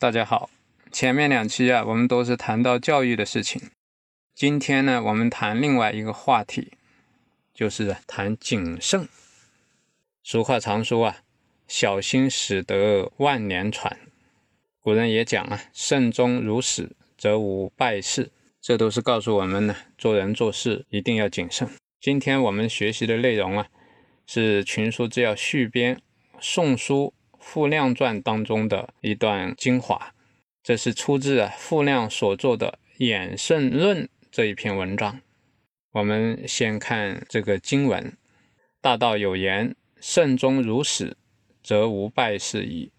大家好，前面两期啊，我们都是谈到教育的事情。今天呢，我们谈另外一个话题，就是谈谨慎。俗话常说啊，“小心驶得万年船”。古人也讲啊，“慎终如始，则无败事”。这都是告诉我们呢，做人做事一定要谨慎。今天我们学习的内容啊，是《群书治要续编》《宋书》。《傅亮传》当中的一段精华，这是出自傅亮所作的《衍圣论》这一篇文章。我们先看这个经文：“大道有言，慎终如始，则无败事矣。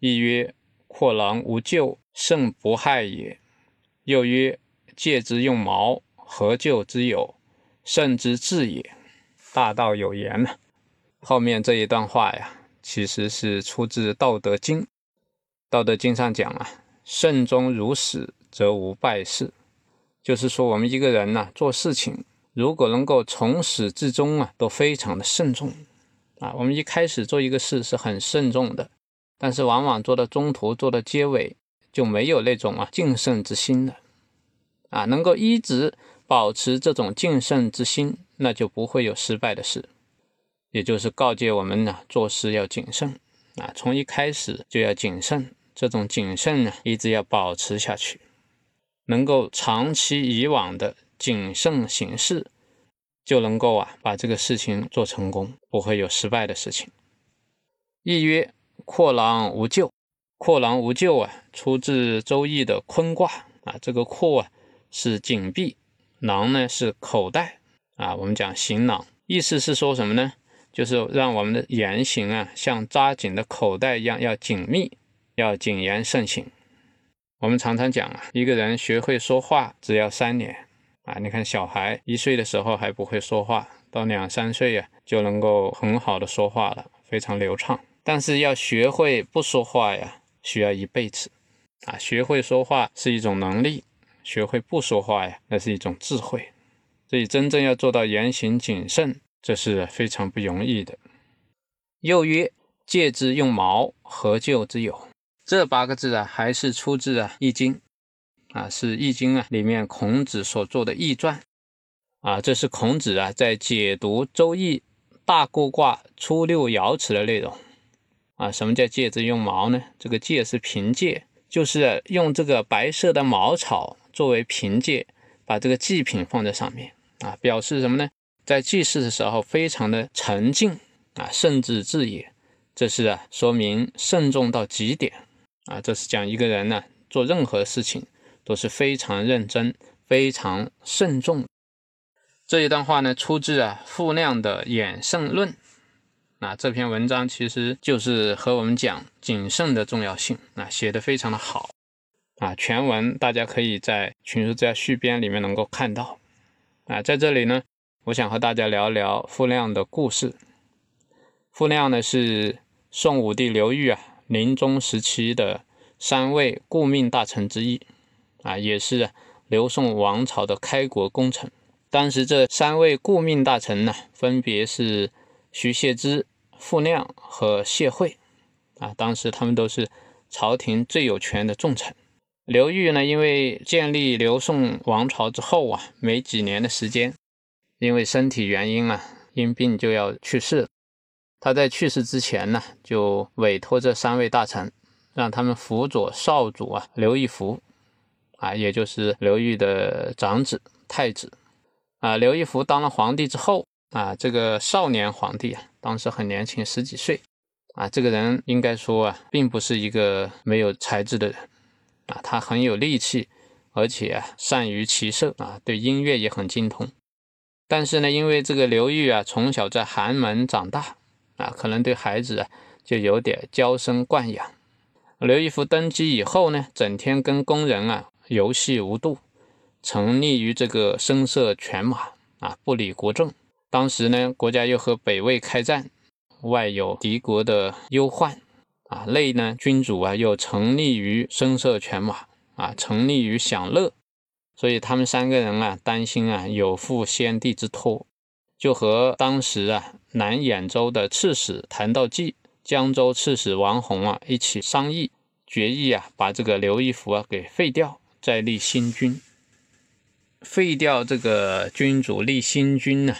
亦曰：阔狼无咎，圣不害也。又曰：戒之用矛，何咎之有？慎之至也。大道有言呢。后面这一段话呀。其实是出自《道德经》，《道德经》上讲啊，“慎终如始，则无败事。”就是说，我们一个人呢，做事情如果能够从始至终啊，都非常的慎重啊。我们一开始做一个事是很慎重的，但是往往做到中途、做到结尾就没有那种啊敬慎之心了啊。能够一直保持这种敬慎之心，那就不会有失败的事。也就是告诫我们呢，做事要谨慎啊，从一开始就要谨慎。这种谨慎呢，一直要保持下去，能够长期以往的谨慎行事，就能够啊把这个事情做成功，不会有失败的事情。亦曰：阔囊无咎。阔囊无咎啊，出自《周易》的坤卦啊。这个阔啊是紧闭，囊呢是口袋啊。我们讲行囊，意思是说什么呢？就是让我们的言行啊，像扎紧的口袋一样，要紧密，要谨言慎行。我们常常讲啊，一个人学会说话只要三年啊。你看小孩一岁的时候还不会说话，到两三岁呀就能够很好的说话了，非常流畅。但是要学会不说话呀，需要一辈子啊。学会说话是一种能力，学会不说话呀，那是一种智慧。所以真正要做到言行谨慎。这是非常不容易的。又曰：“戒之用矛，何咎之有？”这八个字啊，还是出自啊《易经》啊，是《易经》啊里面孔子所做的易传啊。这是孔子啊在解读《周易》大过卦初六爻辞的内容啊。什么叫戒之用矛呢？这个戒是凭借，就是用这个白色的茅草作为凭借，把这个祭品放在上面啊，表示什么呢？在祭祀的时候，非常的沉静啊，慎之至也。这是啊，说明慎重到极点啊。这是讲一个人呢，做任何事情都是非常认真、非常慎重。这一段话呢，出自啊傅亮的《衍圣论》。那这篇文章其实就是和我们讲谨慎的重要性啊，写的非常的好啊。全文大家可以在《群书治要续编》里面能够看到啊，在这里呢。我想和大家聊聊傅亮的故事。傅亮呢是宋武帝刘裕啊临终时期的三位顾命大臣之一啊，也是刘宋王朝的开国功臣。当时这三位顾命大臣呢，分别是徐谢之、傅亮和谢晦啊。当时他们都是朝廷最有权的重臣。刘裕呢，因为建立刘宋王朝之后啊，没几年的时间。因为身体原因啊，因病就要去世。他在去世之前呢，就委托这三位大臣，让他们辅佐少主啊刘义福啊，也就是刘裕的长子太子啊。刘义福当了皇帝之后啊，这个少年皇帝啊，当时很年轻，十几岁啊。这个人应该说啊，并不是一个没有才智的人啊，他很有力气，而且啊，善于骑射啊，对音乐也很精通。但是呢，因为这个刘裕啊，从小在寒门长大啊，可能对孩子啊就有点娇生惯养。刘义福登基以后呢，整天跟工人啊游戏无度，沉溺于这个声色犬马啊，不理国政。当时呢，国家又和北魏开战，外有敌国的忧患啊，内呢君主啊又沉溺于声色犬马啊，沉溺于享乐。所以他们三个人啊，担心啊有负先帝之托，就和当时啊南兖州的刺史谭道济、江州刺史王弘啊一起商议，决议啊把这个刘义符啊给废掉，再立新君。废掉这个君主，立新君呢？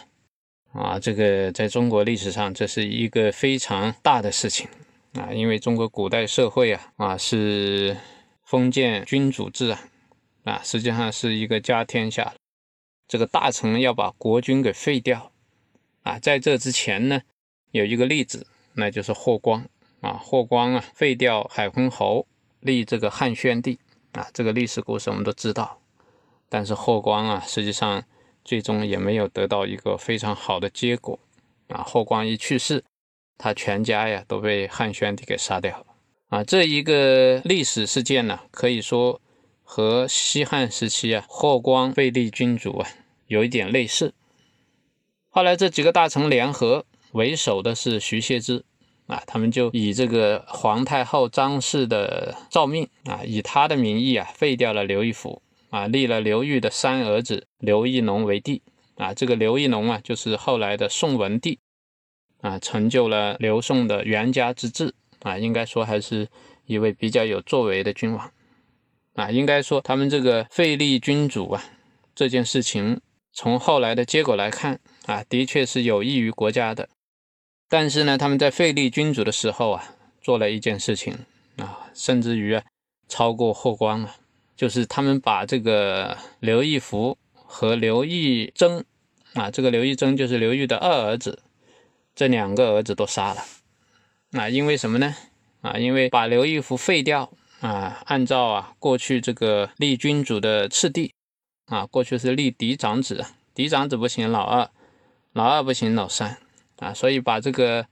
啊，这个在中国历史上这是一个非常大的事情啊，因为中国古代社会啊啊是封建君主制啊。啊，实际上是一个家天下，这个大臣要把国君给废掉。啊，在这之前呢，有一个例子，那就是霍光。啊，霍光啊，废掉海昏侯，立这个汉宣帝。啊，这个历史故事我们都知道。但是霍光啊，实际上最终也没有得到一个非常好的结果。啊，霍光一去世，他全家呀都被汉宣帝给杀掉了。啊，这一个历史事件呢，可以说。和西汉时期啊，霍光废立君主啊，有一点类似。后来这几个大臣联合，为首的是徐谢之啊，他们就以这个皇太后张氏的诏命啊，以他的名义啊，废掉了刘义府啊，立了刘裕的三儿子刘义农为帝啊。这个刘义农啊，就是后来的宋文帝啊，成就了刘宋的元家之治啊，应该说还是一位比较有作为的君王。啊，应该说他们这个废立君主啊，这件事情从后来的结果来看啊，的确是有益于国家的。但是呢，他们在废立君主的时候啊，做了一件事情啊，甚至于啊超过霍光了，就是他们把这个刘义福和刘义增啊，这个刘义增就是刘裕的二儿子，这两个儿子都杀了。啊，因为什么呢？啊，因为把刘义福废掉。啊，按照啊过去这个立君主的次第，啊过去是立嫡长子，嫡长子不行，老二，老二不行，老三，啊所以把这个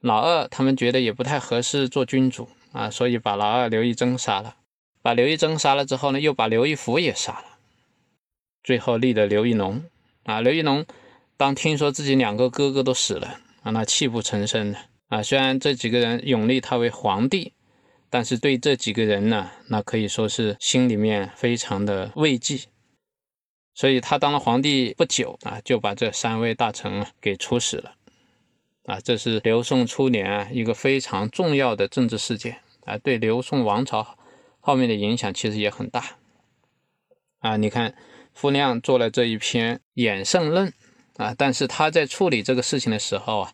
老二他们觉得也不太合适做君主，啊所以把老二刘义增杀了，把刘义增杀了之后呢，又把刘义福也杀了，最后立了刘义农，啊刘义农当听说自己两个哥哥都死了，啊那泣不成声的，啊虽然这几个人永立他为皇帝。但是对这几个人呢，那可以说是心里面非常的慰藉，所以他当了皇帝不久啊，就把这三位大臣给处死了，啊，这是刘宋初年啊一个非常重要的政治事件啊，对刘宋王朝后面的影响其实也很大，啊，你看傅亮做了这一篇《衍圣论》啊，但是他在处理这个事情的时候啊，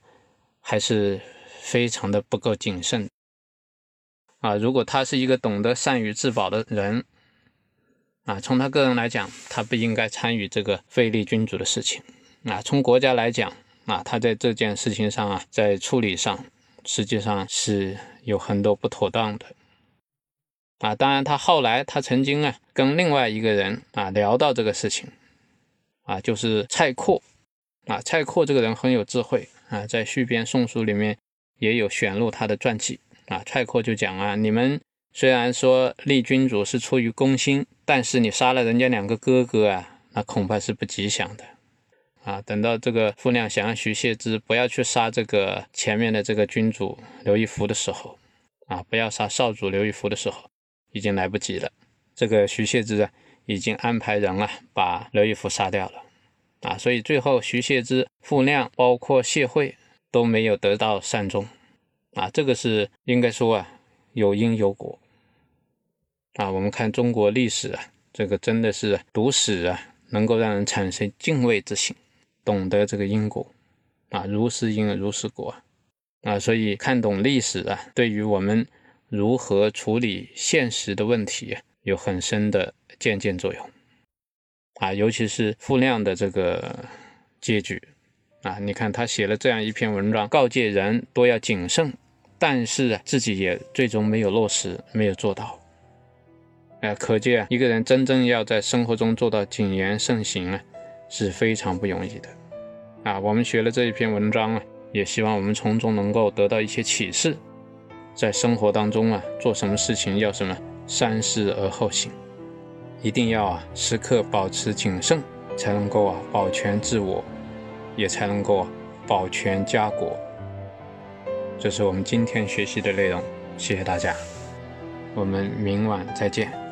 还是非常的不够谨慎。啊，如果他是一个懂得善于自保的人，啊，从他个人来讲，他不应该参与这个废立君主的事情。啊，从国家来讲，啊，他在这件事情上啊，在处理上实际上是有很多不妥当的。啊，当然，他后来他曾经啊，跟另外一个人啊聊到这个事情，啊，就是蔡括，啊，蔡括这个人很有智慧啊，在续编《宋书》里面也有选录他的传记。啊，蔡括就讲啊，你们虽然说立君主是出于公心，但是你杀了人家两个哥哥啊，那恐怕是不吉祥的。啊，等到这个傅亮想让徐谢之不要去杀这个前面的这个君主刘义福的时候，啊，不要杀少主刘义福的时候，已经来不及了。这个徐谢之啊，已经安排人啊，把刘义福杀掉了。啊，所以最后徐谢之、傅亮，包括谢惠都没有得到善终。啊，这个是应该说啊，有因有果。啊，我们看中国历史啊，这个真的是读史啊，能够让人产生敬畏之心，懂得这个因果。啊，如是因如是果。啊，所以看懂历史啊，对于我们如何处理现实的问题有很深的借鉴作用。啊，尤其是傅亮的这个结局。啊，你看他写了这样一篇文章，告诫人都要谨慎。但是啊，自己也最终没有落实，没有做到。哎，可见，一个人真正要在生活中做到谨言慎行啊，是非常不容易的。啊，我们学了这一篇文章啊，也希望我们从中能够得到一些启示，在生活当中啊，做什么事情要什么三思而后行，一定要啊时刻保持谨慎，才能够啊保全自我，也才能够保全家国。这是我们今天学习的内容，谢谢大家，我们明晚再见。